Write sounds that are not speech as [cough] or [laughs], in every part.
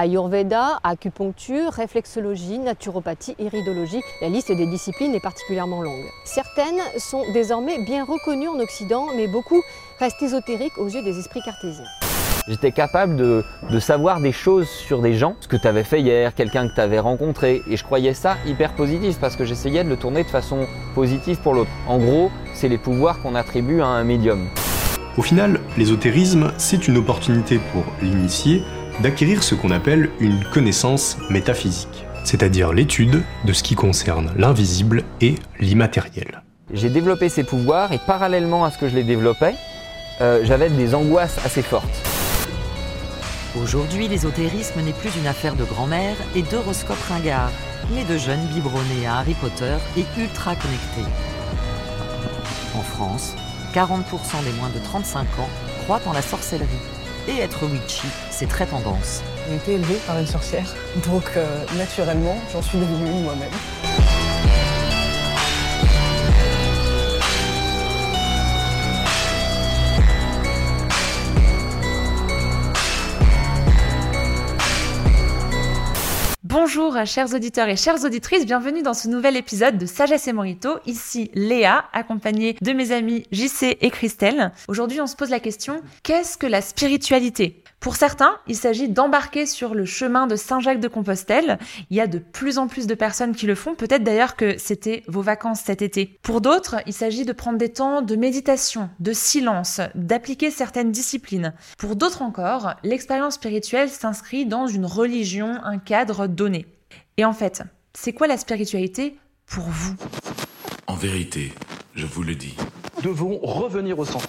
Ayurveda, acupuncture, réflexologie, naturopathie, iridologie, la liste des disciplines est particulièrement longue. Certaines sont désormais bien reconnues en Occident, mais beaucoup restent ésotériques aux yeux des esprits cartésiens. J'étais capable de, savoir des choses sur des gens, ce que tu avais fait hier, quelqu'un que tu avais rencontré, et je croyais ça hyper positif parce que j'essayais de le tourner de façon positive pour l'autre. En gros, c'est les pouvoirs qu'on attribue à un médium. Au final, l'ésotérisme, c'est une opportunité pour l'initié d'acquérir ce qu'on appelle une connaissance métaphysique, c'est-à-dire l'étude de ce qui concerne l'invisible et l'immatériel. J'ai développé ces pouvoirs et parallèlement à ce que je les développais, euh, j'avais des angoisses assez fortes. Aujourd'hui, l'ésotérisme n'est plus une affaire de grand-mère et d'horoscopes ringards, mais de jeunes biberonnés à Harry Potter et ultra connectés. En France, 40% des moins de 35 ans croient en la sorcellerie. Et être witchy, c'est très tendance. J'ai été élevée par une sorcière, donc euh, naturellement, j'en suis devenue moi-même. Bonjour chers auditeurs et chères auditrices, bienvenue dans ce nouvel épisode de Sagesse et Morito. Ici Léa, accompagnée de mes amis JC et Christelle. Aujourd'hui on se pose la question, qu'est-ce que la spiritualité? Pour certains, il s'agit d'embarquer sur le chemin de Saint-Jacques de Compostelle. Il y a de plus en plus de personnes qui le font, peut-être d'ailleurs que c'était vos vacances cet été. Pour d'autres, il s'agit de prendre des temps de méditation, de silence, d'appliquer certaines disciplines. Pour d'autres encore, l'expérience spirituelle s'inscrit dans une religion, un cadre donné. Et en fait, c'est quoi la spiritualité pour vous? En vérité, je vous le dis. Nous devons revenir au centre.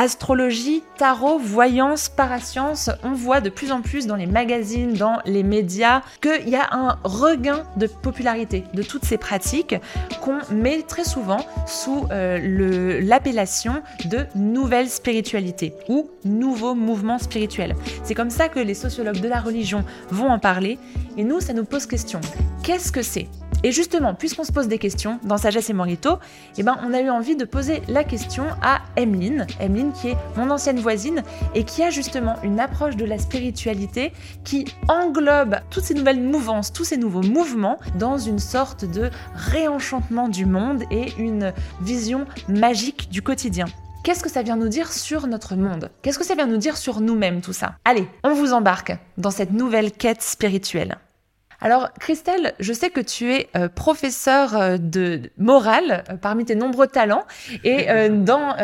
Astrologie, tarot, voyance, parascience, on voit de plus en plus dans les magazines, dans les médias, qu'il y a un regain de popularité de toutes ces pratiques qu'on met très souvent sous euh, l'appellation de nouvelle spiritualité ou nouveau mouvement spirituel. C'est comme ça que les sociologues de la religion vont en parler et nous, ça nous pose question. Qu'est-ce que c'est et justement, puisqu'on se pose des questions dans Sagesse et Morito, eh ben, on a eu envie de poser la question à Emeline, Emeline qui est mon ancienne voisine et qui a justement une approche de la spiritualité qui englobe toutes ces nouvelles mouvances, tous ces nouveaux mouvements dans une sorte de réenchantement du monde et une vision magique du quotidien. Qu'est-ce que ça vient nous dire sur notre monde? Qu'est-ce que ça vient nous dire sur nous-mêmes tout ça? Allez, on vous embarque dans cette nouvelle quête spirituelle. Alors Christelle, je sais que tu es euh, professeure euh, de morale euh, parmi tes nombreux talents et [laughs] dans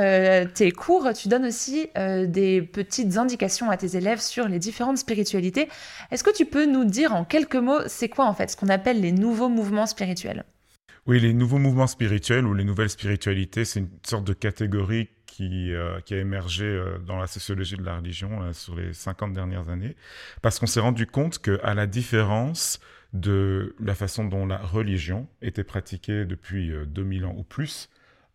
tes cours, tu donnes aussi des petites indications à tes élèves sur les différentes spiritualités. Est-ce que tu peux nous dire en quelques mots, c'est quoi en fait ce qu'on appelle les nouveaux mouvements spirituels? Oui, les nouveaux mouvements spirituels ou les nouvelles spiritualités, c'est une sorte de catégorie qui, qui, a émergé dans la sociologie de la religion sur les 50 dernières années, parce qu'on s'est rendu compte qu'à la différence de la façon dont la religion était pratiquée depuis 2000 ans ou plus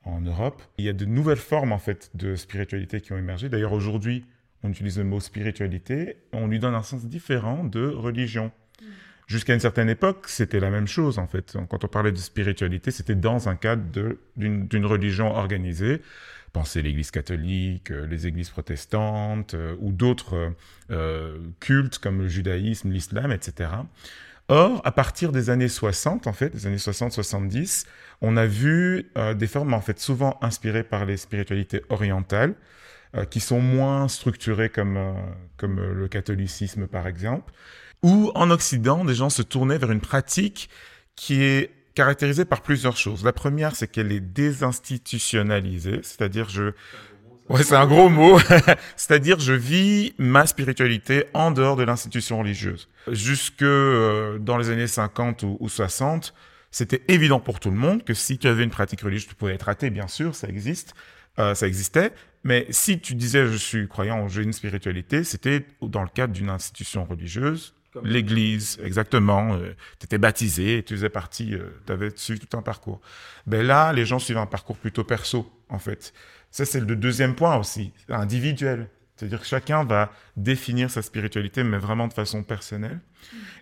en Europe, il y a de nouvelles formes en fait de spiritualité qui ont émergé. D'ailleurs, aujourd'hui, on utilise le mot spiritualité, on lui donne un sens différent de religion. Jusqu'à une certaine époque, c'était la même chose en fait. Quand on parlait de spiritualité, c'était dans un cadre d'une religion organisée. Pensez l'Église catholique, euh, les églises protestantes euh, ou d'autres euh, cultes comme le judaïsme, l'islam, etc. Or, à partir des années 60, en fait, des années 60-70, on a vu des formes en fait souvent inspirées par les spiritualités orientales, qui sont moins structurées comme, comme le catholicisme par exemple, ou en Occident, des gens se tournaient vers une pratique qui est caractérisée par plusieurs choses. La première, c'est qu'elle est désinstitutionnalisée, c'est-à-dire je... Ouais, c'est un gros mot. [laughs] c'est-à-dire je vis ma spiritualité en dehors de l'institution religieuse. Jusque euh, dans les années 50 ou, 60, c'était évident pour tout le monde que si tu avais une pratique religieuse, tu pouvais être athée, bien sûr, ça existe, euh, ça existait, Mais si tu disais je suis croyant, j'ai une spiritualité, c'était dans le cadre d'une institution religieuse, l'église, exactement. Euh, tu étais baptisé, tu faisais partie, euh, tu avais suivi tout un parcours. Ben là, les gens suivent un parcours plutôt perso, en fait. Ça, c'est le deuxième point aussi, individuel. C'est-à-dire que chacun va définir sa spiritualité, mais vraiment de façon personnelle.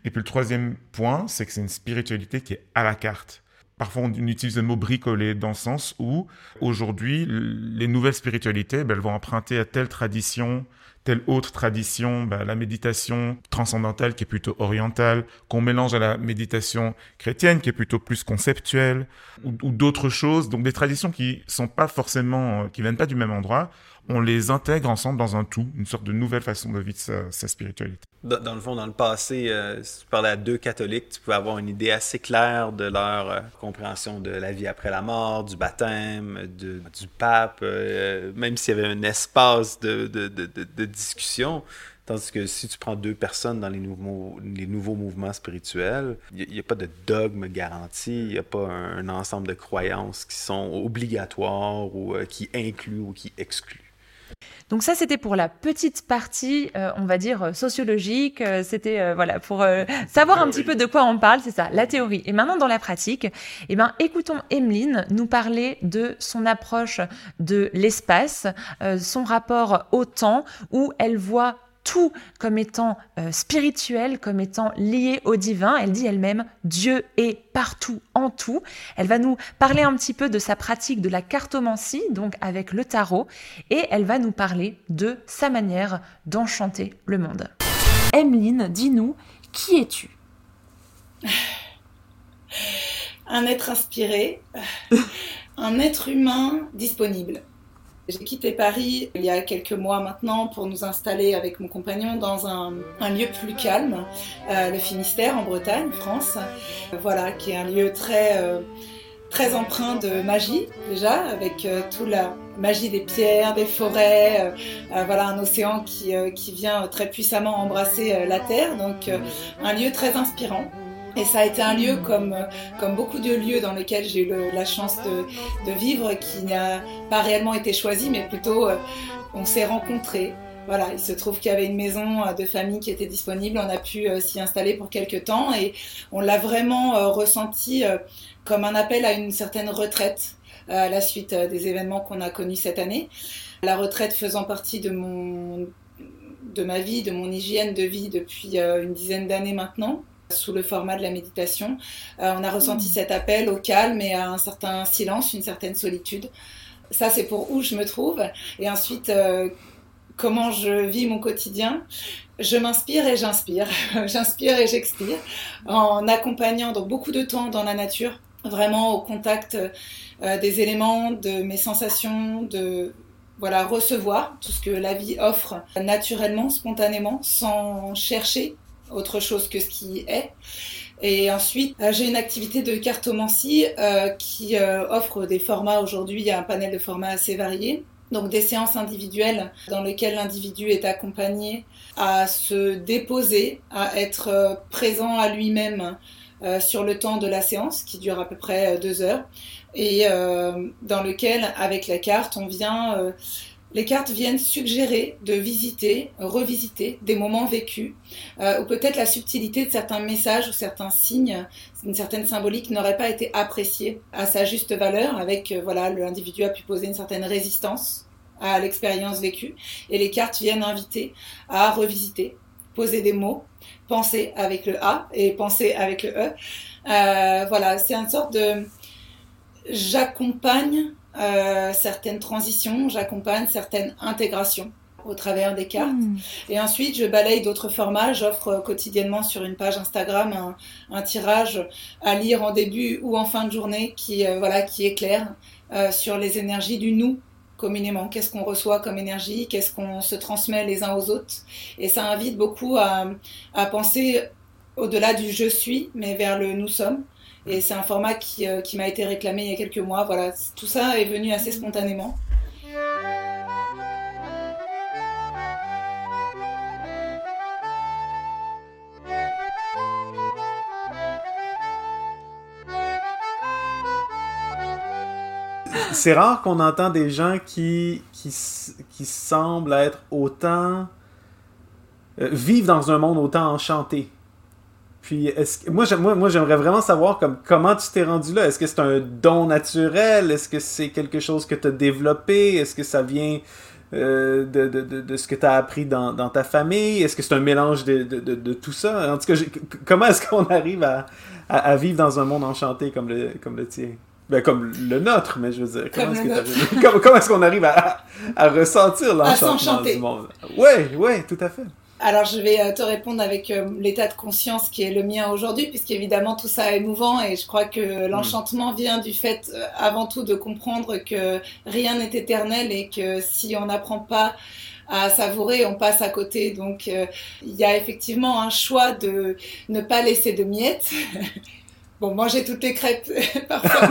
Et puis le troisième point, c'est que c'est une spiritualité qui est à la carte. Parfois, on utilise le mot bricolé dans le sens où, aujourd'hui, les nouvelles spiritualités, ben, elles vont emprunter à telle tradition, telle autre tradition, ben, la méditation transcendantale qui est plutôt orientale, qu'on mélange à la méditation chrétienne qui est plutôt plus conceptuelle, ou, ou d'autres choses. Donc des traditions qui sont pas forcément, qui viennent pas du même endroit, on les intègre ensemble dans un tout, une sorte de nouvelle façon de vivre sa, spiritualité. Dans, le fond, dans le passé, euh, si tu parlais à deux catholiques, tu pouvais avoir une idée assez claire de leur euh, compréhension de la vie après la mort, du baptême, du pape, euh, même s'il y avait un espace de, de, discussion. Tandis que si tu prends deux personnes dans les nouveaux, les nouveaux mouvements spirituels, il n'y a, pas de dogme garanti, il n'y a pas un, ensemble de croyances qui sont obligatoires ou qui incluent ou qui excluent. Donc ça, c'était pour la petite partie, euh, on va dire, sociologique. Euh, c'était euh, voilà pour savoir un petit peu de quoi on parle, c'est ça, la théorie. Et maintenant, dans la pratique, eh ben, écoutons Emeline nous parler de son approche de l'espace, son rapport au temps, où elle voit tout comme étant euh, spirituel, comme étant lié au divin. Elle dit elle-même, Dieu est partout, en tout. Elle va nous parler un petit peu de sa pratique de la cartomancie, donc avec le tarot, et elle va nous parler de sa manière d'enchanter le monde. Emeline, dis-nous, qui es-tu? Un être inspiré, un être humain disponible. J'ai quitté Paris il y a quelques mois maintenant pour nous installer avec mon compagnon dans un, lieu plus calme, euh, le Finistère en Bretagne, France. voilà, qui est un lieu très euh, très empreint de magie déjà, avec euh, toute la magie des pierres, des forêts, voilà un océan qui, qui vient très puissamment embrasser la terre, donc un lieu très inspirant. Et ça a été un lieu comme, comme beaucoup de lieux dans lesquels j'ai eu la chance de, vivre, qui n'a pas réellement été choisi, mais plutôt euh, on s'est rencontrés. Voilà, il se trouve qu'il y avait une maison euh, de famille qui était disponible, on a pu euh, s'y installer pour quelques temps et on l'a vraiment ressenti comme un appel à une certaine retraite à la suite des événements qu'on a connus cette année. La retraite faisant partie de mon de ma vie, de mon hygiène de vie depuis une dizaine d'années maintenant sous le format de la méditation. Euh, on a ressenti mm. cet appel au calme et à un certain silence, une certaine solitude. Ça, c'est pour où je me trouve. Et ensuite, euh, comment je vis mon quotidien. Je m'inspire et j'inspire. [laughs] j'inspire et j'expire en accompagnant donc beaucoup de temps dans la nature, vraiment au contact euh, des éléments, de mes sensations, de voilà, recevoir tout ce que la vie offre naturellement, spontanément, sans chercher autre chose que ce qui est. Et ensuite, euh, j'ai une activité de cartomancie euh, qui euh, offre des formats aujourd'hui. Il y a un panel de formats assez variés. Donc des séances individuelles dans lesquelles l'individu est accompagné à se déposer, à être présent à lui-même sur le temps de la séance qui dure à peu près deux heures et dans lequel avec la carte on vient les cartes viennent suggérer de visiter, revisiter des moments vécus, euh, ou peut-être la subtilité de certains messages ou certains signes, une certaine symbolique n'aurait pas été appréciée à sa juste valeur, avec euh, voilà, l'individu a pu poser une certaine résistance à l'expérience vécue, et les cartes viennent inviter à revisiter, poser des mots, penser avec le A et penser avec le E. Euh, voilà, c'est une sorte de j'accompagne euh, certaines transitions, j'accompagne certaines intégrations au travers des cartes. Hmm. Et ensuite, je balaye d'autres formats. J'offre quotidiennement sur une page Instagram un, tirage à lire en début ou en fin de journée qui, euh, voilà, qui éclaire euh, sur les énergies du nous communément. Qu'est-ce qu'on reçoit comme énergie? Qu'est-ce qu'on se transmet les uns aux autres? Et ça invite beaucoup à, à penser au-delà du je suis, mais vers le nous sommes. Et c'est un format qui, euh, qui m'a été réclamé il y a quelques mois. Voilà, tout ça est venu assez spontanément. c'est rare qu'on entend des gens qui, qui, qui semblent être autant. Euh, vivent dans un monde autant enchanté. Puis, est-ce, moi, moi, moi, j'aimerais vraiment savoir comme, comment tu t'es rendu là? Est-ce que c'est un don naturel? Est-ce que c'est quelque chose que tu as développé? Est-ce que ça vient euh, de, de, de, de, ce que tu as appris dans, dans ta famille? Est-ce que c'est un mélange de, de, tout ça? En tout cas, comment est-ce qu'on [laughs] arrive à, à, à, vivre dans un monde enchanté comme le, comme le tien? Ben, comme le nôtre, mais je veux dire, comment est-ce, que [laughs] comment, comment est-ce qu'on arrive à, à ressentir l'enchantement du monde? Oui, oui, tout à fait. Alors, je vais euh, te répondre avec euh, l'état de conscience qui est le mien aujourd'hui, puisqu'évidemment tout ça est émouvant et je crois que mm. l'enchantement vient du fait euh, avant tout de comprendre que rien n'est éternel et que si on n'apprend pas à savourer, on passe à côté. Donc, il y a effectivement un choix de ne pas laisser de miettes. [laughs] Bon, manger toutes les crêpes, [laughs] parfois.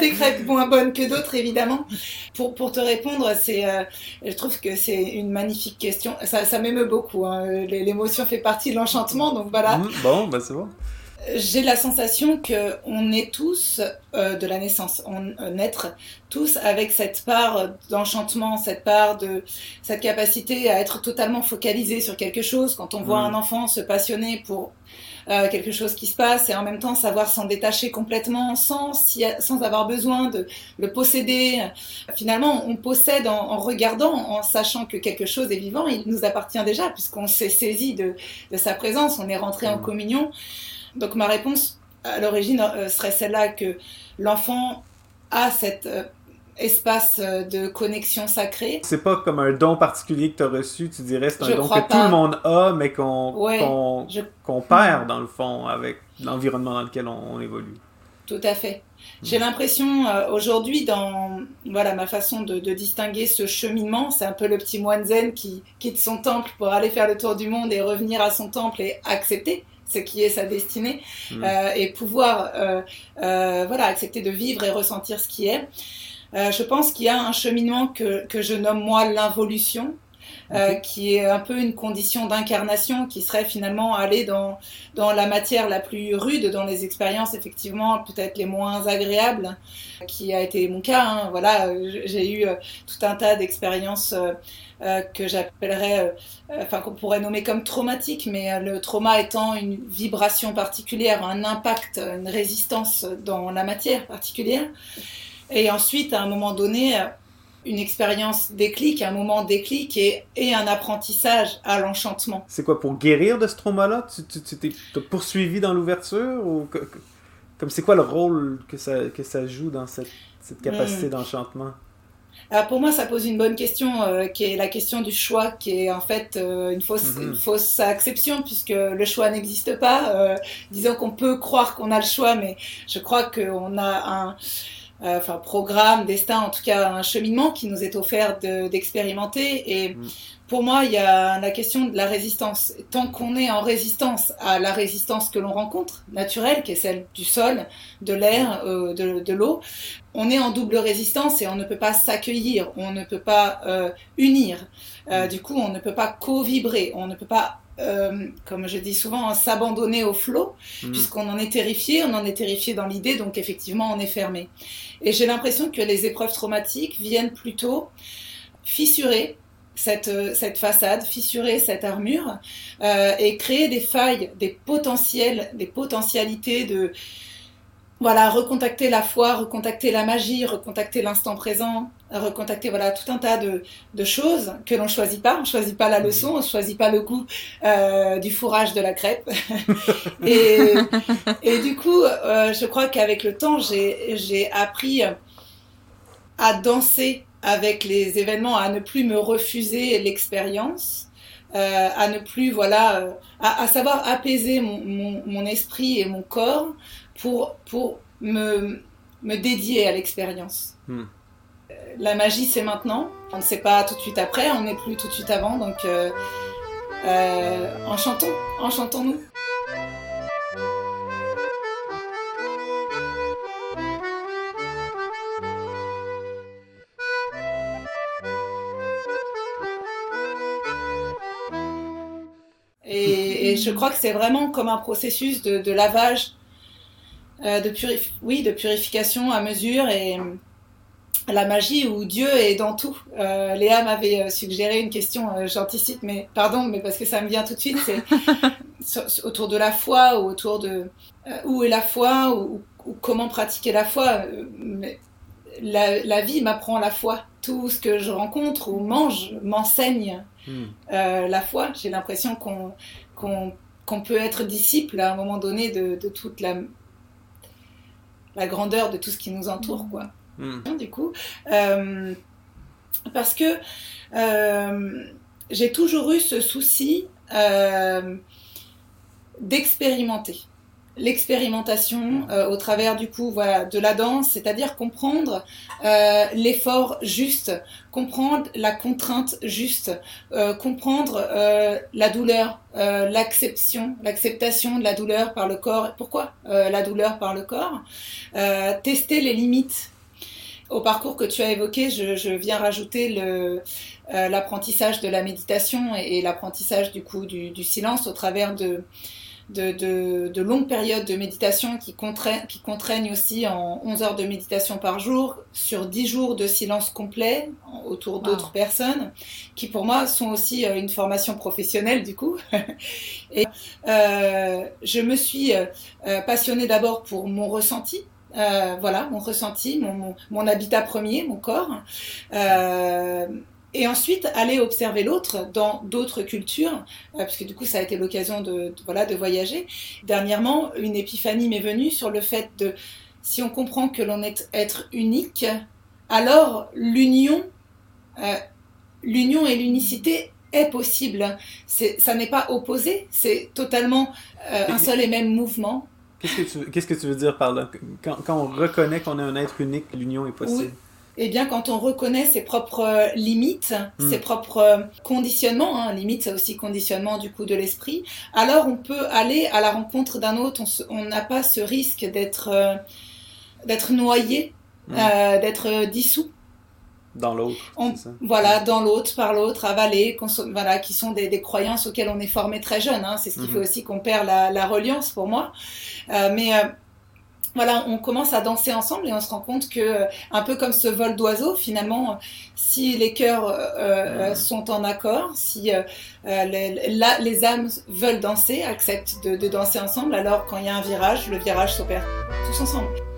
Des crêpes moins bonnes que d'autres, évidemment. Pour, te répondre, c'est, euh, je trouve que c'est une magnifique question. Ça, m'émeut beaucoup. Hein. L'émotion fait partie de l'enchantement, donc voilà. Mmh, bon, bah c'est bon. J'ai la sensation que on est tous euh, de la naissance, on euh, naître tous avec cette part d'enchantement, cette part de cette capacité à être totalement focalisé sur quelque chose. Quand on voit mmh. un enfant se passionner pour euh, quelque chose qui se passe et en même temps savoir s'en détacher complètement sans, sans avoir besoin de le posséder. Finalement, on possède en, regardant, en sachant que quelque chose est vivant, il nous appartient déjà puisqu'on s'est saisi de, de, sa présence, on est rentré en mmh. communion. Donc ma réponse à l'origine euh, serait celle-là que l'enfant a cette euh, espace euh, de connexion sacrée. C'est pas comme un don particulier que tu as reçu, tu dirais c'est un don que tout le monde a, mais qu'on perd dans le fond avec l'environnement dans lequel on, évolue. Tout à fait. J'ai hmm. l'impression euh, aujourd'hui dans voilà ma façon de, distinguer ce cheminement, c'est un peu le petit moine zen qui quitte son temple pour aller faire le tour du monde et revenir à son temple et accepter ce qui est sa destinée hmm. euh, et pouvoir voilà accepter de vivre et ressentir ce qui est. Euh, je pense qu'il y a un cheminement que, que je nomme moi l'involution, euh, qui est un peu une condition d'incarnation qui serait finalement aller dans, dans la matière la plus rude, dans les expériences effectivement peut-être les moins agréables, qui a été mon cas. Hein. Voilà, j'ai eu euh, tout un tas d'expériences euh, que j'appellerais, enfin qu'on pourrait nommer comme traumatiques, mais le trauma étant une vibration particulière, un impact, une résistance dans la matière particulière. Et ensuite, à un moment donné, une expérience déclic, un moment déclic et, et un apprentissage à l'enchantement. C'est quoi, pour guérir de ce trauma-là? Tu t'es poursuivi dans l'ouverture ou comme c'est quoi le rôle que ça, que ça joue dans cette, cette capacité hmm. d'enchantement? Alors pour moi, ça pose une bonne question, euh, qui est la question du choix, qui est en fait euh, une, fausse, une fausse acception, puisque le choix n'existe pas. Euh, disons qu'on peut croire qu'on a le choix, mais je crois qu'on a un, euh, enfin programme, destin, en tout cas un cheminement qui nous est offert d'expérimenter. et mm. pour moi, il y a la question de la résistance. Tant qu'on est en résistance à la résistance que l'on rencontre, naturelle, qui est celle du sol, de l'air, euh, de, de l'eau, on est en double résistance et on ne peut pas s'accueillir, on ne peut pas euh, unir. Euh, mm. du coup, on ne peut pas co-vibrer, on ne peut pas euh, comme je dis souvent, s'abandonner au flot, mm. puisqu'on en est terrifié, on en est terrifié dans l'idée, donc effectivement, on est fermé. Et j'ai l'impression que les épreuves traumatiques viennent plutôt fissurer cette, euh, cette façade, fissurer cette armure euh, et créer des failles, des potentiels, des potentialités de voilà, recontacter la foi, recontacter la magie, recontacter l'instant présent, recontacter voilà tout un tas de, de choses que l'on choisit pas. On choisit pas la leçon, on choisit pas le goût euh, du fourrage de la crêpe. [laughs] et, et du coup, euh, je crois qu'avec le temps, j'ai appris à danser avec les événements, à ne plus me refuser l'expérience. Euh, à ne plus voilà euh, à, à, savoir apaiser mon, mon, mon, esprit et mon corps pour, pour me, me dédier à l'expérience. Hmm. Euh, la magie, c'est maintenant. On ne sait pas tout de suite après, on n'est plus tout de suite avant. Donc, euh, euh, enchantons, enchantons-nous. Et, et, je crois que c'est vraiment comme un processus de, de lavage de purif oui, de purification à mesure et la magie où Dieu est dans tout. Euh, Léa m'avait euh, suggéré une question, euh, j'anticipe, mais pardon, mais parce que ça me vient tout de suite, c'est [laughs] autour de la foi ou autour de où est la foi ou, comment pratiquer la foi. Mais la, vie m'apprend la foi. Tout ce que je rencontre ou mange m'enseigne hmm. la foi. J'ai l'impression qu'on qu'on peut être disciple à un moment donné de, de toute la, la grandeur de tout ce qui nous entoure, quoi. Hmm. du coup. Euh, parce que euh, j'ai toujours eu ce souci euh, d'expérimenter l'expérimentation au travers du coup voilà de la danse, c'est-à-dire comprendre l'effort juste, comprendre la contrainte juste, comprendre la douleur, l'acceptation, l'acceptation de la douleur par le corps. Pourquoi la douleur par le corps? Tester les limites. Au parcours que tu as évoqué, je, viens rajouter euh, l'apprentissage de la méditation et, l'apprentissage du coup du, silence au travers de, de, longues périodes de méditation qui, contraignent, qui contraignent aussi en 11 heures de méditation par jour sur 10 jours de silence complet autour d'autres personnes qui pour moi sont aussi euh, une formation professionnelle du coup. [laughs] et euh, je me suis passionnée d'abord pour mon ressenti euh, voilà, mon ressenti, mon, mon, habitat premier, mon corps. Euh, et ensuite aller observer l'autre dans d'autres cultures, euh, parce que du coup ça a été l'occasion de, voilà de voyager. Dernièrement, une épiphanie m'est venue sur le fait de si on comprend que l'on est être unique, alors l'union, l'union et l'unicité est possible. ça n'est pas opposé, c'est totalement un seul et même mouvement. Qu'est-ce que, tu, qu'est-ce que tu veux dire par là? Quand, quand on reconnaît qu'on est un être unique, l'union est possible Eh bien, quand on reconnaît ses propres euh, limites, hmm. ses propres euh, conditionnements, hein, limite c'est aussi conditionnement du coup de l'esprit, alors on peut aller à la rencontre d'un autre, on n'a pas ce risque d'être, euh, d'être noyé, hmm. d'être dissous. Dans l'autre. Voilà, dans l'autre, par l'autre, avalé, voilà, qui sont des, des, croyances auxquelles on est formé très jeune. Hein. C'est ce qui mhm. fait aussi qu'on perd la, la, reliance pour moi. Euh, mais voilà, on commence à danser ensemble et on se rend compte que, euh, un peu comme ce vol d'oiseau, finalement, si les cœurs euh, mhm. sont en accord, si les, les, âmes veulent danser, acceptent de, de danser ensemble, alors quand il y a un virage, le virage s'opère tous ensemble.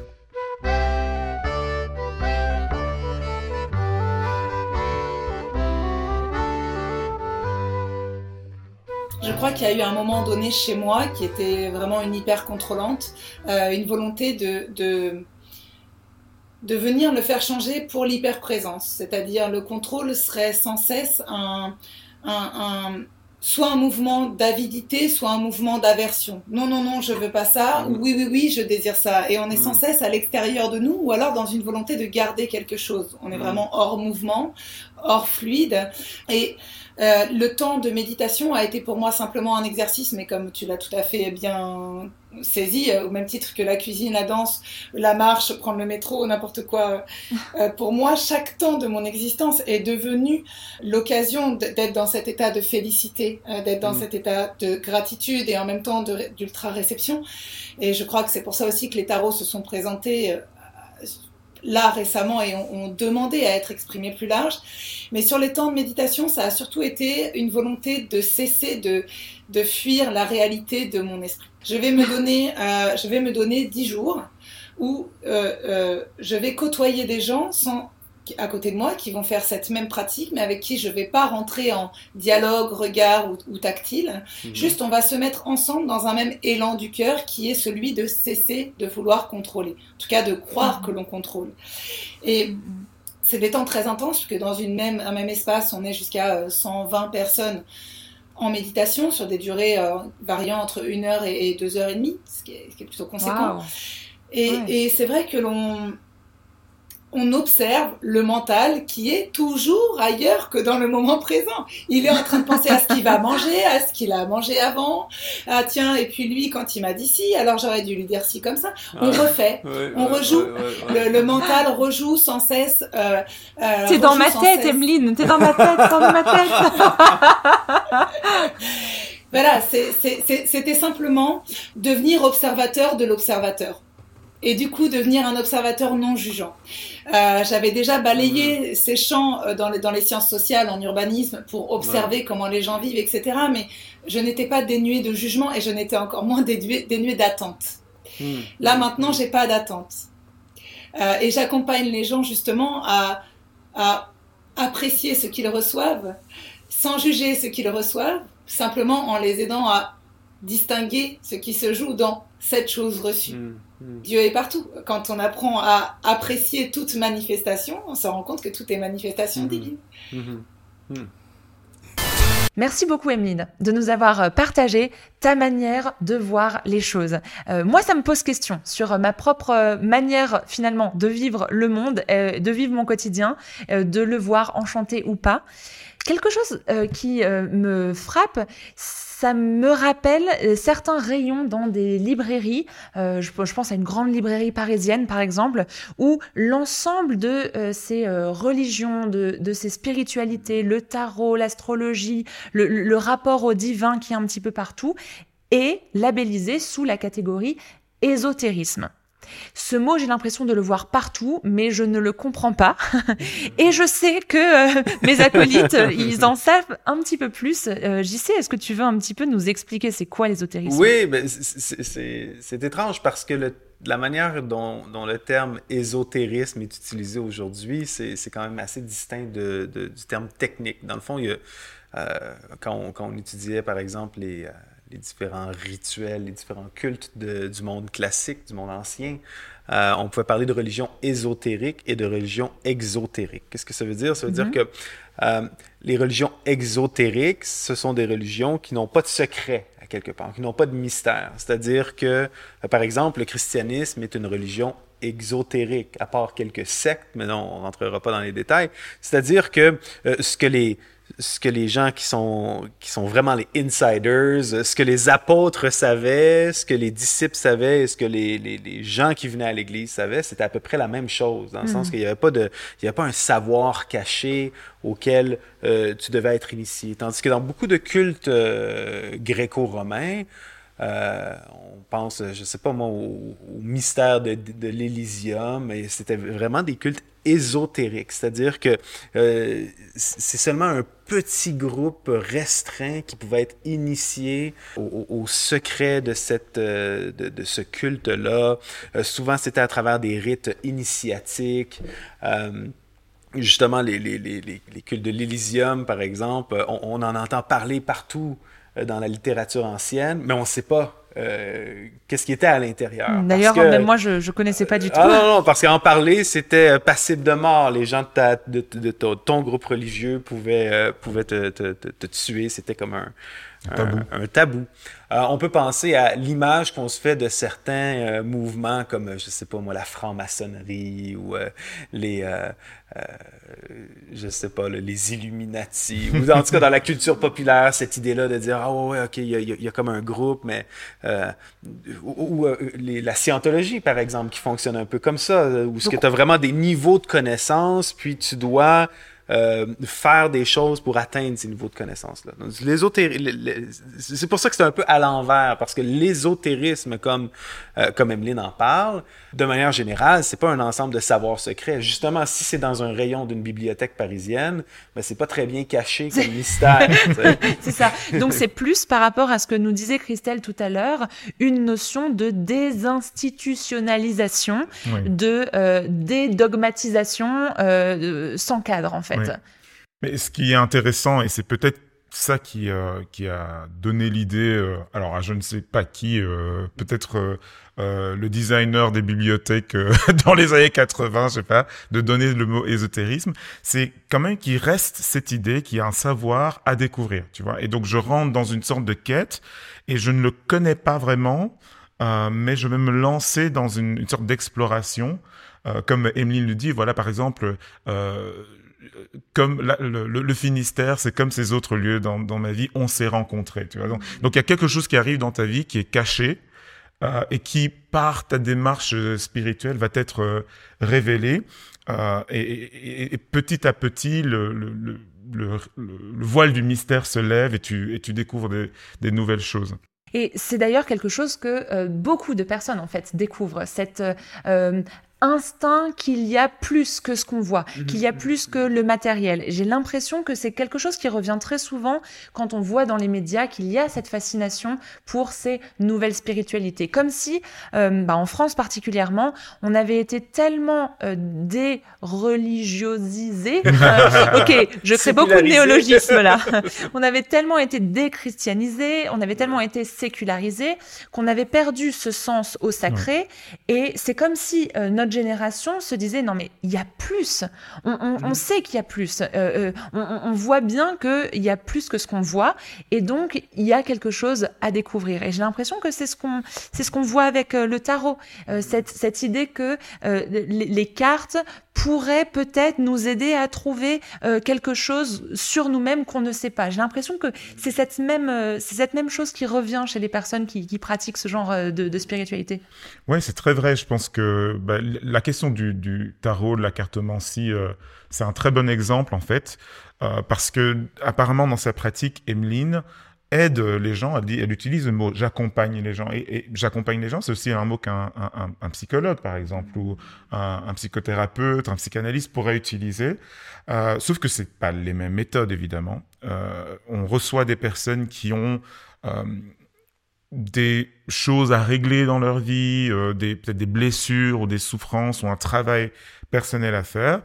Je crois qu'il y a eu un moment donné chez moi qui était vraiment une hyper contrôlante, euh, une volonté de, de, de, venir le faire changer pour l'hyper-présence. C'est-à-dire le contrôle serait sans cesse un, un, soit un mouvement d'avidité, soit un mouvement d'aversion. Non, non, non, je veux pas ça. Mmh. Oui, oui, oui, je désire ça. Et on est sans mmh. cesse à l'extérieur de nous, ou alors dans une volonté de garder quelque chose. On est mmh. vraiment hors mouvement, hors fluide. Et euh, le temps de méditation a été pour moi simplement un exercice, mais comme tu l'as tout à fait bien saisi, euh, au même titre que la cuisine, la danse, la marche, prendre le métro, n'importe quoi. Euh, pour moi, chaque temps de mon existence est devenu l'occasion d'être dans cet état de félicité, d'être dans mm. cet état de gratitude et en même temps d'ultra-réception. Et je crois que c'est pour ça aussi que les tarots se sont présentés là récemment et ont, demandé à être exprimés plus large. Mais sur les temps de méditation, ça a surtout été une volonté de cesser de, de fuir la réalité de mon esprit. Je vais me donner, euh, je vais me donner dix jours où euh, euh, je vais côtoyer des gens sans à côté de moi qui vont faire cette même pratique, mais avec qui je ne vais pas rentrer en dialogue, regard ou, tactile. Mhm. Juste, on va se mettre ensemble dans un même élan du cœur qui est celui de cesser de vouloir contrôler. En tout cas, de croire mhm. que l'on contrôle. Et c'est des temps très intenses, parce que dans une même, un même espace, on est jusqu'à 120 euh, personnes en méditation sur des durées euh, variant entre une heure et, deux heures et demie, ce qui est, plutôt conséquent. Et, et c'est vrai que l'on on observe le mental qui est toujours ailleurs que dans le moment présent. Il est en train de penser à ce qu'il va manger, à ce qu'il a mangé avant. Ah tiens, et puis lui, quand il m'a dit si, alors j'aurais dû lui dire si comme ça. On refait, on rejoue. le, mental rejoue sans cesse. Euh, euh, t'es dans ma tête, Emeline. T'es dans ma tête, t'es dans ma tête. [laughs] voilà, c'était simplement devenir observateur de l'observateur. Et du coup devenir un observateur non jugeant. Euh, J'avais déjà balayé ces champs euh, dans les, dans les sciences sociales, en urbanisme, pour observer ouais. comment les gens vivent, etc. Mais je n'étais pas dénuée de jugement et je n'étais encore moins dénuée, dénuée d'attente. Mmh. Là maintenant, j'ai pas d'attente. Euh, et j'accompagne les gens justement à, à apprécier ce qu'ils reçoivent, sans juger ce qu'ils reçoivent, simplement en les aidant à distinguer ce qui se joue dans cette chose reçue. Mmh, mmh. Dieu est partout. Quand on apprend à apprécier toute manifestation, on se rend compte que tout est manifestation mmh. divine. Merci beaucoup, Emeline, de nous avoir partagé ta manière de voir les choses. Euh, moi, ça me pose question sur ma propre manière, finalement, de vivre le monde, euh, de vivre mon quotidien, euh, de le voir enchanté ou pas. Quelque chose euh, qui euh, me frappe, ça me rappelle euh, certains rayons dans des librairies. Je, pense à une grande librairie parisienne, par exemple, où l'ensemble de ces religions, de, de, ces spiritualités, le tarot, l'astrologie, le, le rapport au divin qui est un petit peu partout, est labellisé sous la catégorie ésotérisme. Ce mot, j'ai l'impression de le voir partout, mais je ne le comprends pas. [laughs] Et je sais que euh, mes acolytes, [laughs] ils en savent un petit peu plus. Euh, J'y sais, est-ce que tu veux un petit peu nous expliquer c'est quoi l'ésotérisme Oui, ben, c'est étrange parce que le, la manière dont, dont, le terme ésotérisme est utilisé aujourd'hui, c'est quand même assez distinct de, de, du terme technique. Dans le fond, il y a, euh, quand, on, quand, on, étudiait, par exemple, les les différents rituels, les différents cultes de, du monde classique, du monde ancien. Euh, on pouvait parler de religion ésotérique et de religion exotérique. Qu'est-ce que ça veut dire? Ça veut mm -hmm. dire que euh, les religions exotériques, ce sont des religions qui n'ont pas de secret à quelque part, qui n'ont pas de mystère. C'est-à-dire que, euh, par exemple, le christianisme est une religion exotérique, à part quelques sectes, mais non, on n'entrera pas dans les détails. C'est-à-dire que ce que les ce que les gens qui sont, qui sont vraiment les insiders, ce que les apôtres savaient, ce que les disciples savaient, ce que les, les, les gens qui venaient à l'église savaient, c'était à peu près la même chose, dans le mm. sens qu'il n'y avait pas de, il y avait pas un savoir caché auquel euh, tu devais être initié. Tandis que dans beaucoup de cultes euh, gréco-romains, euh, on pense, je sais pas moi, au, au mystère de, de, de l'Élysium, et c'était vraiment des cultes ésotériques, c'est-à-dire que euh, c'est seulement un petit groupe restreint qui pouvait être initié au, secret de, cette, euh, de, ce culte-là. Euh, souvent, c'était à travers des rites initiatiques. Justement, les, les, les, les, cultes de l'Élysium, par exemple, on, en entend parler partout dans la littérature ancienne, mais on ne sait pas euh, qu'est-ce qui était à l'intérieur? D'ailleurs, même moi, je ne connaissais pas du tout. Ah non, non, parce qu'en parler, c'était passible de mort. Les gens de, ta, de, de, de ton, ton, groupe religieux pouvaient, euh, pouvaient te, te, te, te tuer. C'était comme un, un tabou. Un, un tabou. Euh, on peut penser à l'image qu'on se fait de certains euh, mouvements comme, je sais pas moi, la franc-maçonnerie ou euh, les, je sais pas, là, les Illuminati, [laughs] ou en tout cas dans la culture populaire, cette idée-là de dire, ah ouais, ok, il y a, y a, comme un groupe, mais ou, ou les, la scientologie, par exemple, qui fonctionne un peu comme ça, où ce que tu as vraiment des niveaux de connaissances, puis tu dois euh, faire des choses pour atteindre ces niveaux de connaissances-là. C'est pour ça que c'est un peu à l'envers, parce que l'ésotérisme, comme, euh, comme Emeline en parle, de manière générale, c'est pas un ensemble de savoirs secrets. Justement, si c'est dans un rayon d'une bibliothèque parisienne, ben, c'est pas très bien caché comme mystère. [laughs] c'est ça. Donc c'est plus par rapport à ce que nous disait Christelle tout à l'heure, une notion de désinstitutionnalisation, oui. de euh, dédogmatisation euh, sans cadre en fait. Mais ce qui est intéressant, et c'est peut-être ça qui, euh, qui a donné l'idée, euh, alors à je ne sais pas qui, euh, peut-être le designer des bibliothèques [laughs] dans les années 80, je sais pas, de donner le mot ésotérisme, c'est quand même qu'il reste cette idée qu'il y a un savoir à découvrir, tu vois. Et donc je rentre dans une sorte de quête et je ne le connais pas vraiment, mais je vais me lancer dans une, sorte d'exploration. comme Emeline le dit, voilà par exemple, comme la, le, le, Finistère, c'est comme ces autres lieux dans, dans ma vie, on s'est rencontrés. Tu vois donc, donc il y a quelque chose qui arrive dans ta vie qui est caché euh, et qui, par ta démarche spirituelle, va être euh, révélé. Euh, et, et, et, petit à petit, le, le, le, le, voile du mystère se lève et tu, et tu découvres des, des nouvelles choses. Et c'est d'ailleurs quelque chose que euh, beaucoup de personnes en fait découvrent cette euh, instinct qu'il y a plus que ce qu'on voit, mhm. qu'il y a plus que le matériel. J'ai l'impression que c'est quelque chose qui revient très souvent quand on voit dans les médias qu'il y a cette fascination pour ces nouvelles spiritualités. Comme si, euh, bah en France particulièrement, on avait été tellement euh, déreligiosisé. [laughs] Euh, ok, je crée beaucoup de néologismes là. [laughs] on avait tellement été déchristianisé, on avait tellement été sécularisé qu'on avait perdu ce sens au sacré. Et c'est comme si euh, notre génération se disait non mais il y a plus. On, mm. sait qu'il y a plus. Euh, euh, on, voit bien qu'il y a plus que ce qu'on voit et donc il y a quelque chose à découvrir. Et j'ai l'impression que c'est ce qu'on c'est ce qu'on voit avec euh, le tarot. cette, cette idée que les, les, cartes pourraient peut-être nous aider à trouver quelque chose sur nous-mêmes qu'on ne sait pas. J'ai l'impression que c'est cette même c'est cette même chose qui revient chez les personnes qui, qui pratiquent ce genre de, de spiritualité. Oui, c'est très vrai. Je pense que bah, la question du, tarot, de la cartomancie, euh, c'est un très bon exemple en fait, euh, parce que apparemment dans sa pratique, Emeline aide les gens, elle, utilise le mot j'accompagne les gens. Et, j'accompagne les gens, c'est aussi un mot qu'un un, psychologue, par exemple, ou un, psychothérapeute, un psychanalyste pourrait utiliser. Euh, sauf que c'est pas les mêmes méthodes, évidemment. on reçoit des personnes qui ont des choses à régler dans leur vie, euh, des, peut-être des blessures ou des souffrances ou un travail personnel à faire,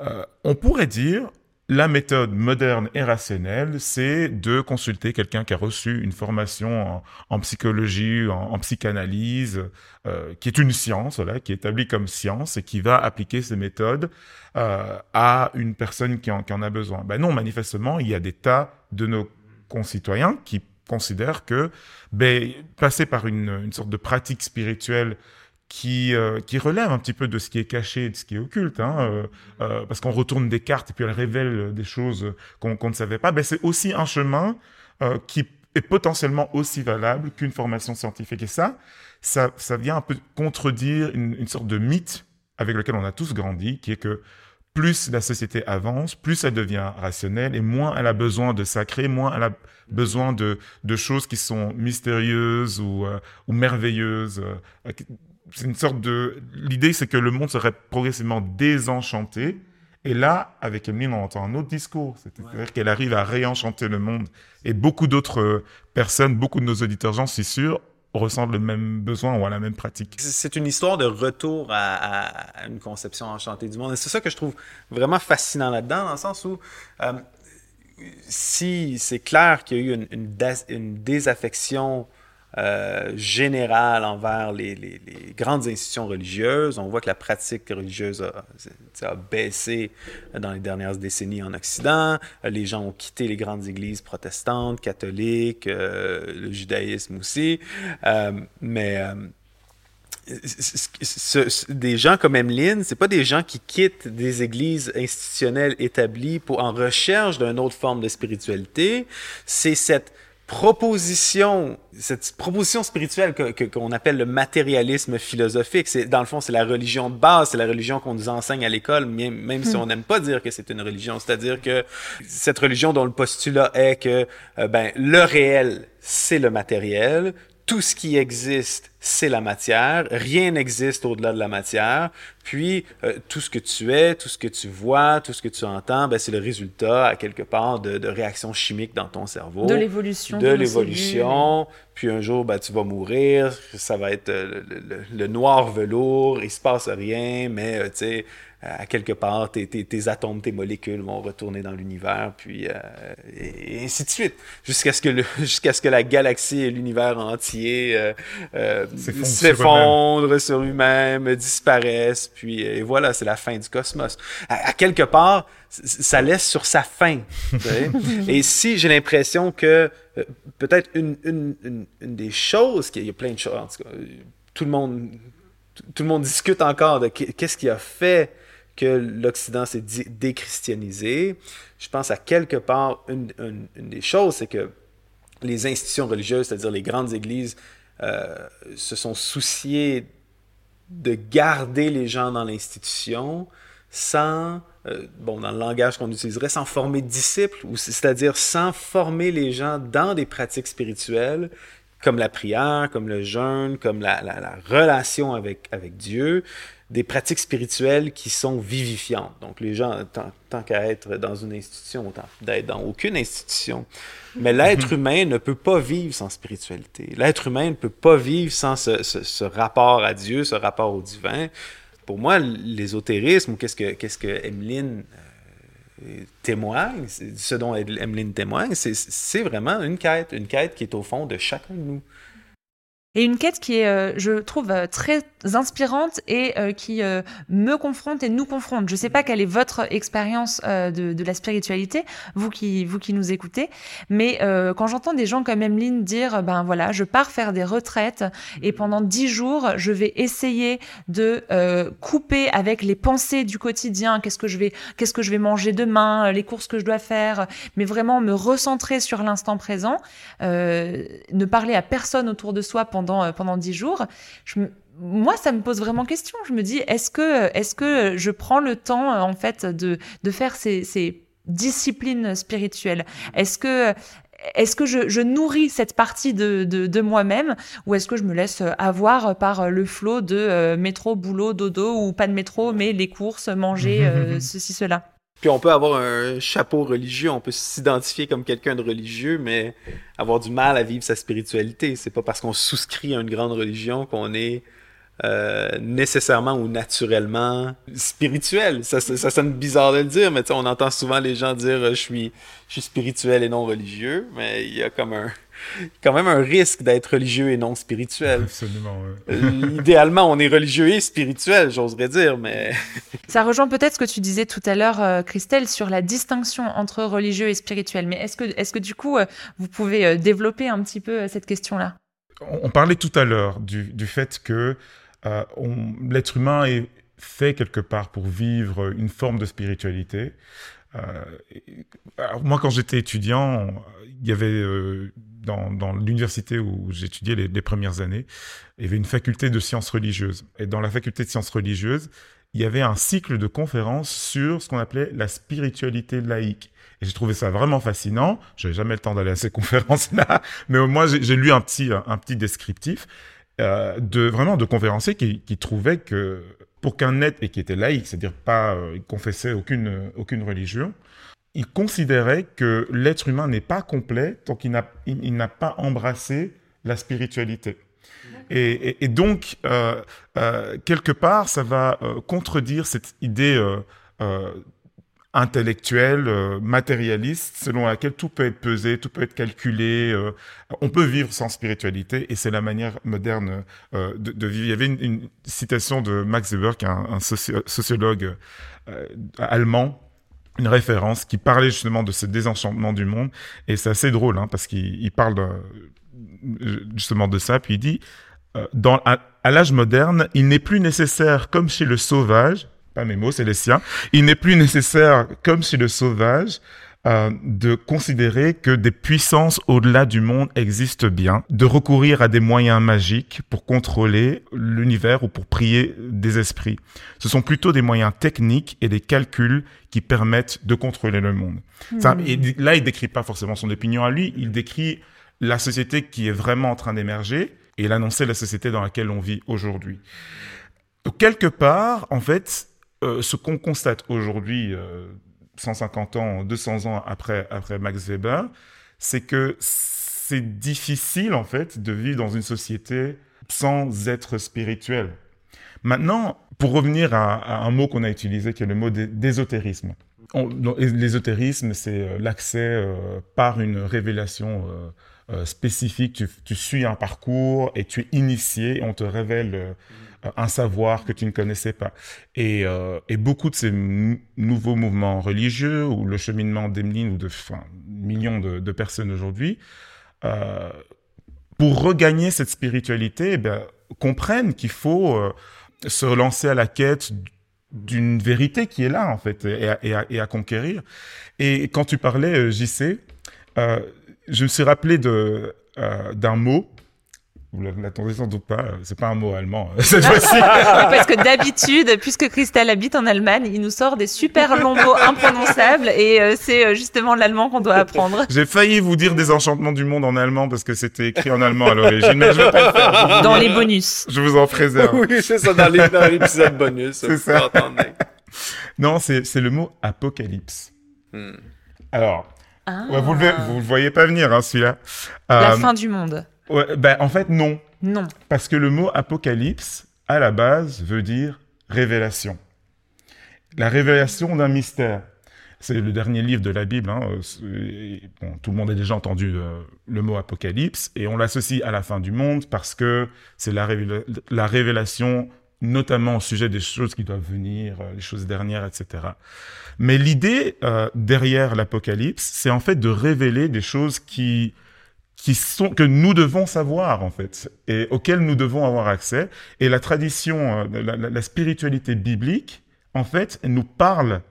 euh, on pourrait dire la méthode moderne et rationnelle, c'est de consulter quelqu'un qui a reçu une formation en, psychologie, en, psychanalyse, euh, qui est une science, voilà, qui est établie comme science et qui va appliquer ces méthodes euh, à une personne qui en, qui en a besoin. Ben non, manifestement, il y a des tas de nos concitoyens qui considère que ben, passer par une, sorte de pratique spirituelle qui, euh, qui relève un petit peu de ce qui est caché, de ce qui est occulte, hein, euh, euh, parce qu'on retourne des cartes et puis elles révèlent des choses qu'on ne savait pas, ben, c'est aussi un chemin qui est potentiellement aussi valable qu'une formation scientifique. Et ça, ça, vient un peu contredire une sorte de mythe avec lequel on a tous grandi, qui est que plus la société avance, plus elle devient rationnelle et moins elle a besoin de sacré, moins elle a besoin de, de choses qui sont mystérieuses ou, euh, ou merveilleuses. Euh, c'est une sorte de... L'idée, c'est que le monde serait progressivement désenchanté. Et là, avec Emeline, on entend un autre discours. C'est-à-dire qu'elle arrive à réenchanter le monde. Et beaucoup d'autres personnes, beaucoup de nos auditeurs, j'en suis sûr, ressentent le même besoin ou à la même pratique. C'est une histoire de retour à, une conception enchantée du monde. Et c'est ça que je trouve vraiment fascinant là-dedans, dans le sens où euh, si c'est clair qu'il y a eu une, une désaffection euh, générale envers les, grandes institutions religieuses. On voit que la pratique religieuse a, baissé dans les dernières décennies en Occident. Les gens ont quitté les grandes églises protestantes, catholiques, euh, le judaïsme aussi. Euh, mais des gens comme Emeline, c'est pas des gens qui quittent des églises institutionnelles établies pour en recherche d'une autre forme de spiritualité. C'est cette proposition, cette proposition spirituelle qu'on que, appelle le matérialisme philosophique, c'est dans le fond c'est la religion de base, c'est la religion qu'on nous enseigne à l'école, même, même si hmm. on n'aime pas dire que c'est une religion. C'est-à-dire que cette religion dont le postulat est que euh, ben le réel c'est le matériel, tout ce qui existe, c'est la matière. Rien n'existe au-delà de la matière. Puis, euh, tout ce que tu es, tout ce que tu vois, tout ce que tu entends, ben, c'est le résultat, à quelque part, de, de, réactions chimiques dans ton cerveau. De l'évolution. De l'évolution. Puis un jour, ben, tu vas mourir. Ça va être euh, le, noir velours. Il se passe rien, mais, euh, tu sais, à quelque part, tes, tes, atomes, tes molécules vont retourner dans l'univers, puis euh, et, ainsi de suite, jusqu'à ce que [laughs] jusqu'à ce que la galaxie et l'univers entier euh, euh s'effondrent sur eux-mêmes, disparaissent, puis et voilà, c'est la fin du cosmos. À, quelque part, ça laisse sur sa fin. [laughs] et si j'ai l'impression que euh, peut-être une, une, une, une, des choses, qu'il y a plein de choses, en tout, cas, tout le monde tout le monde discute encore de qu'est-ce qui a fait que l'Occident s'est déchristianisé. Je pense à quelque part, une, des choses, c'est que les institutions religieuses, c'est-à-dire les grandes églises, euh, se sont souciées de garder les gens dans l'institution sans, euh, bon, dans le langage qu'on utiliserait, sans former disciples, c'est-à-dire sans former les gens dans des pratiques spirituelles comme la prière, comme le jeûne, comme la, la, la relation avec Dieu, des pratiques spirituelles qui sont vivifiantes. Donc, les gens, tant, tant qu'à être dans une institution, autant d'être dans aucune institution. Mais l'être humain ne peut pas vivre sans spiritualité. L'être humain ne peut pas vivre sans ce, ce, ce, rapport à Dieu, ce rapport au divin. Pour moi, l'ésotérisme, ou qu'est-ce que, qu'est-ce que Emeline euh, témoigne, ce dont Emeline témoigne, c'est vraiment une quête, une quête qui est au fond de chacun de nous. Et une quête qui est, euh, je trouve, euh, très inspirante et euh, qui me confronte et nous confronte. Je sais pas quelle est votre expérience de, la spiritualité, vous qui, vous qui nous écoutez, mais quand j'entends des gens comme Emeline dire, ben voilà, je pars faire des retraites et pendant dix jours, je vais essayer de couper avec les pensées du quotidien, qu'est-ce que je vais, qu'est-ce que je vais manger demain, les courses que je dois faire, mais vraiment me recentrer sur l'instant présent, ne parler à personne autour de soi pendant pendant dix jours. Je me, moi, ça me pose vraiment question. Je me dis, est-ce que, est-ce que je prends le temps, en fait, de, de faire ces, ces disciplines spirituelles? Est-ce que, est-ce que je, je, nourris cette partie de, de, de moi-même ou est-ce que je me laisse avoir par le flot de euh, métro, boulot, dodo ou pas de métro, mais les courses, manger, [laughs] euh, ceci, cela? Puis on peut avoir un chapeau religieux, on peut s'identifier comme quelqu'un de religieux, mais avoir du mal à vivre sa spiritualité. C'est pas parce qu'on souscrit à une grande religion qu'on est euh, nécessairement ou naturellement spirituel. Ça, ça, sonne bizarre de le dire, mais on entend souvent les gens dire euh, je suis, je suis spirituel et non religieux, mais il y a comme un quand même un risque d'être religieux et non spirituel. Absolument. Ouais. Euh, idéalement, on est religieux et spirituel, j'oserais dire, mais. Ça rejoint peut-être ce que tu disais tout à l'heure, euh, Christelle, sur la distinction entre religieux et spirituel. Mais est-ce que, est-ce que du coup, euh, vous pouvez développer un petit peu cette question-là? On parlait tout à l'heure du, du fait que euh, l'être humain est fait quelque part pour vivre une forme de spiritualité. Euh, alors moi, quand j'étais étudiant, il y avait euh, dans, dans l'université où j'étudiais les, les, premières années, il y avait une faculté de sciences religieuses. Et dans la faculté de sciences religieuses, il y avait un cycle de conférences sur ce qu'on appelait la spiritualité laïque. Et j'ai trouvé ça vraiment fascinant. Je n'avais jamais le temps d'aller à ces [laughs] conférences-là, mais au moins j'ai lu un petit, un petit descriptif euh, de vraiment de conférenciers qui, qui trouvaient que pour qu'un être et qui était laïque, c'est-à-dire pas euh, confessait aucune aucune religion, il considérait que l'être humain n'est pas complet tant qu'il n'a il, n'a pas embrassé la spiritualité. Et, et, et, donc, euh, euh, quelque part, ça va euh, contredire cette idée intellectuelle, matérialiste, selon laquelle tout peut être pesé, tout peut être calculé. On peut vivre sans spiritualité, et c'est la manière moderne de, de, vivre. Il y avait une, une citation de Max Weber, qui est un, un socio sociologue allemand, une référence qui parlait justement de ce désenchantement du monde, et c'est assez drôle, hein, parce qu'il parle justement de ça, puis il dit, euh, dans, à, à l'âge moderne, il n'est plus nécessaire, comme chez le sauvage, pas mes mots, c'est les siens. Il n'est plus nécessaire, comme chez le sauvage, euh, de considérer que des puissances au-delà du monde existent bien, de recourir à des moyens magiques pour contrôler l'univers ou pour prier des esprits. Ce sont plutôt des moyens techniques et des calculs qui permettent de contrôler le monde. Mmh. Ça, et là, il décrit pas forcément son opinion à lui, il décrit la société qui est vraiment en train d'émerger et il annonçait la société dans laquelle on vit aujourd'hui. Quelque part, en fait, euh, ce qu'on constate aujourd'hui, euh, 150 ans, 200 ans après, après Max Weber, c'est que c'est difficile, en fait, de vivre dans une société sans être spirituel. Maintenant, pour revenir à, un mot qu'on a utilisé, qui est le mot d'ésotérisme. L'ésotérisme, c'est euh, l'accès euh, par une révélation euh, spécifique. Tu, suis un parcours et tu es initié on te révèle un savoir que tu ne connaissais pas. Et, euh, et beaucoup de ces nouveaux mouvements religieux ou le cheminement d'Emeline ou de enfin, millions de, personnes aujourd'hui, euh, pour regagner cette spiritualité, eh bien, comprennent qu'il faut euh, se relancer à la quête d'une vérité qui est là, en fait, et à, et à, et à conquérir. Et quand tu parlais, JC, euh, je me suis rappelé de, euh, d'un mot Vous l'attendez sans doute pas. C'est pas un mot allemand euh, [laughs] cette fois-ci. [laughs] parce que d'habitude, puisque Christelle habite en Allemagne, il nous sort des super longs mots imprononçables et euh, c'est euh, justement l'allemand qu'on doit apprendre. J'ai failli vous dire des enchantements du monde en allemand parce que c'était écrit en allemand à l'origine, mais je vais pas le faire. Dans les bonus. Je vous en préserve. oui, c'est ça, dans l'épisode bonus. C'est ça. non, c'est le mot apocalypse. Hmm. Alors, ah. vous, le, vous le voyez pas venir, hein, celui-là. La fin du monde. Ouais, ben, en fait, non. Non. Parce que le mot apocalypse, à la base, veut dire révélation. La révélation d'un mystère. C'est le dernier livre de la Bible. Hein. Bon, tout le monde a déjà entendu euh, le mot apocalypse et on l'associe à la fin du monde parce que c'est la, la, révélation, notamment au sujet des choses qui doivent venir, euh, les choses dernières, etc. Mais l'idée euh, derrière l'apocalypse, c'est en fait de révéler des choses qui qui sont que nous devons savoir en fait et auxquels nous devons avoir accès. Et la tradition euh, la, la, spiritualité biblique en fait nous parle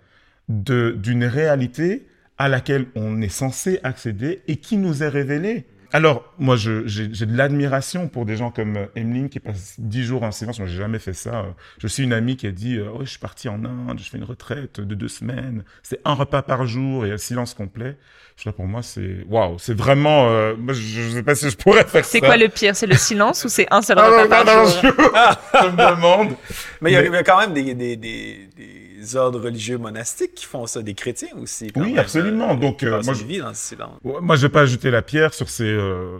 de d'une réalité à laquelle on est censé accéder et qui nous est révélée alors, moi, j'ai de l'admiration pour des gens comme euh, Emeline qui passe dix jours en silence. Moi, j'ai jamais fait ça. Je suis une amie qui a dit, oh, je suis partie en Inde, je fais une retraite de deux semaines. C'est un repas par jour et un silence complet. Je sais pour moi, c'est waouh, c'est vraiment. Euh, moi, je, ne sais pas si je pourrais faire ça. C'est quoi le pire? C'est le silence ou c'est un seul ah, repas par jour? Je me demande. Mais il y, a quand même des, des, des, des ordres religieux monastiques qui font ça, des chrétiens aussi. oui, absolument. Euh, Donc, euh, moi, je... moi, je vais pas ajouter la pierre sur ces euh,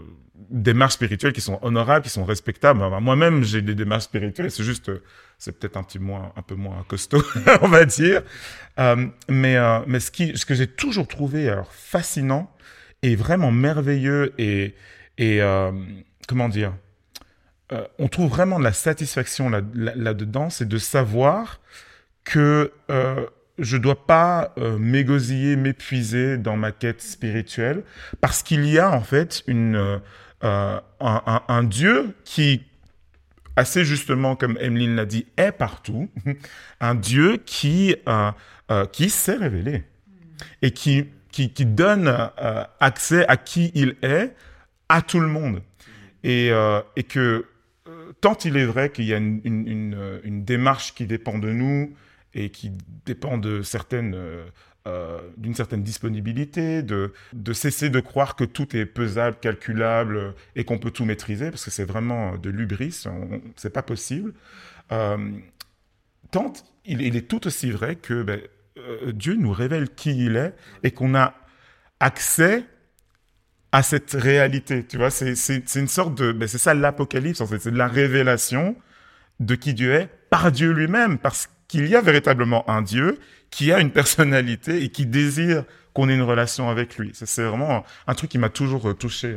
démarches spirituelles qui sont honorables, qui sont respectables. Moi-même, j'ai des démarches spirituelles. C'est juste, c'est peut-être un petit moins, un peu moins costaud, [laughs] on va dire. mais, mais ce qui, ce que j'ai toujours trouvé alors fascinant et vraiment merveilleux et, et comment dire. on trouve vraiment de la satisfaction là-dedans, là, c'est de savoir que euh, je ne dois pas euh, m'égosiller, m'épuiser dans ma quête spirituelle, parce qu'il y a en fait une, euh, un, Dieu qui, assez justement, comme Emeline l'a dit, est partout, [laughs] un Dieu qui, qui s'est révélé et qui, qui, qui donne accès à qui il est à tout le monde. Et, et que tant il est vrai qu'il y a une, une, démarche qui dépend de nous, et qui dépend de certaines euh, euh, d'une certaine disponibilité, de, de cesser de croire que tout est pesable, calculable et qu'on peut tout maîtriser, parce que c'est vraiment de l'ubris, c'est pas possible. Euh, tant il, est tout aussi vrai que ben, Dieu nous révèle qui il est et qu'on a accès à cette réalité. Tu vois, c'est une sorte de, ben, c'est ça l'apocalypse c'est la révélation de qui Dieu est par Dieu lui-même, parce qu'il y a véritablement un Dieu qui a une personnalité et qui désire qu'on ait une relation avec lui. C'est vraiment un truc qui m'a toujours touché.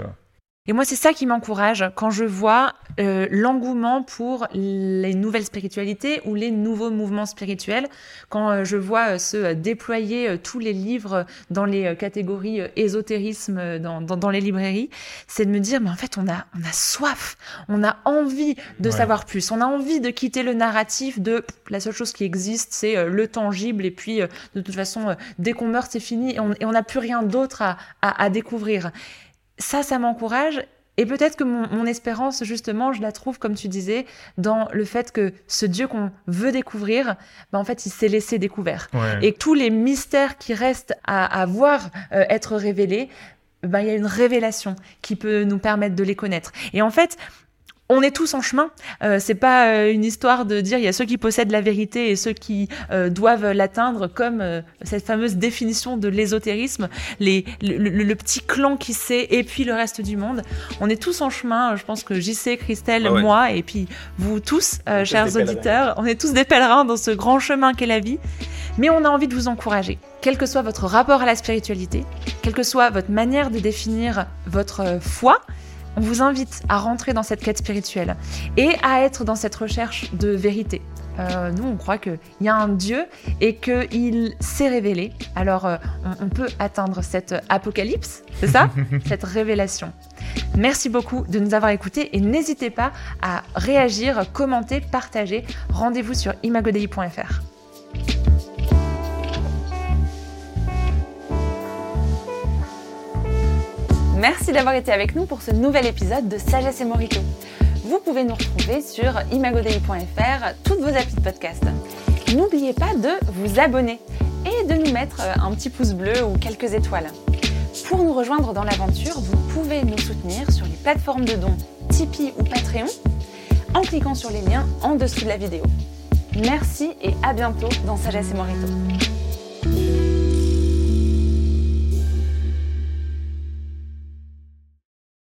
Et moi, c'est ça qui m'encourage quand je vois euh, l'engouement pour les nouvelles spiritualités ou les nouveaux mouvements spirituels, quand euh, je vois euh, se déployer tous les livres dans les catégories ésotérisme dans, dans, dans, les librairies, c'est de me dire, mais en fait, on a, on a soif, on a envie de savoir plus, on a envie de quitter le narratif de la seule chose qui existe, c'est le tangible, et puis de toute façon, dès qu'on meurt, c'est fini, et on n'a plus rien d'autre à, à, à découvrir ça, ça m'encourage. Et peut-être que mon, espérance, justement, je la trouve, comme tu disais, dans le fait que ce Dieu qu'on veut découvrir, ben, en fait, il s'est laissé découvert. Et tous les mystères qui restent à, voir euh, être révélés, ben, il y a une révélation qui peut nous permettre de les connaître. Et en fait, on est tous en chemin. Euh, c'est pas euh, une histoire de dire il y a ceux qui possèdent la vérité et ceux qui euh, doivent l'atteindre, comme euh, cette fameuse définition de l'ésotérisme, les, le, petit clan qui sait et puis le reste du monde. On est tous en chemin. Je pense que sais, Christelle, ah moi et puis vous tous, chers auditeurs, on est tous des pèlerins dans ce grand chemin qu'est la vie. Mais on a envie de vous encourager. Quel que soit votre rapport à la spiritualité, quelle que soit votre manière de définir votre foi, on vous invite à rentrer dans cette quête spirituelle et à être dans cette recherche de vérité. Euh, nous, on croit qu'il y a un Dieu et qu'il s'est révélé. Alors, euh, on, peut atteindre cette apocalypse, c'est ça [laughs] Cette révélation. Merci beaucoup de nous avoir écoutés et n'hésitez pas à réagir, commenter, partager. Rendez-vous sur imagodei.fr. Merci d'avoir été avec nous pour ce nouvel épisode de Sagesse et Morito. Vous pouvez nous retrouver sur imagodei.fr, toutes vos applis de podcast. N'oubliez pas de vous abonner et de nous mettre un petit pouce bleu ou quelques étoiles. Pour nous rejoindre dans l'aventure, vous pouvez nous soutenir sur les plateformes de dons Tipeee ou Patreon en cliquant sur les liens en dessous de la vidéo. Merci et à bientôt dans Sagesse et Morito.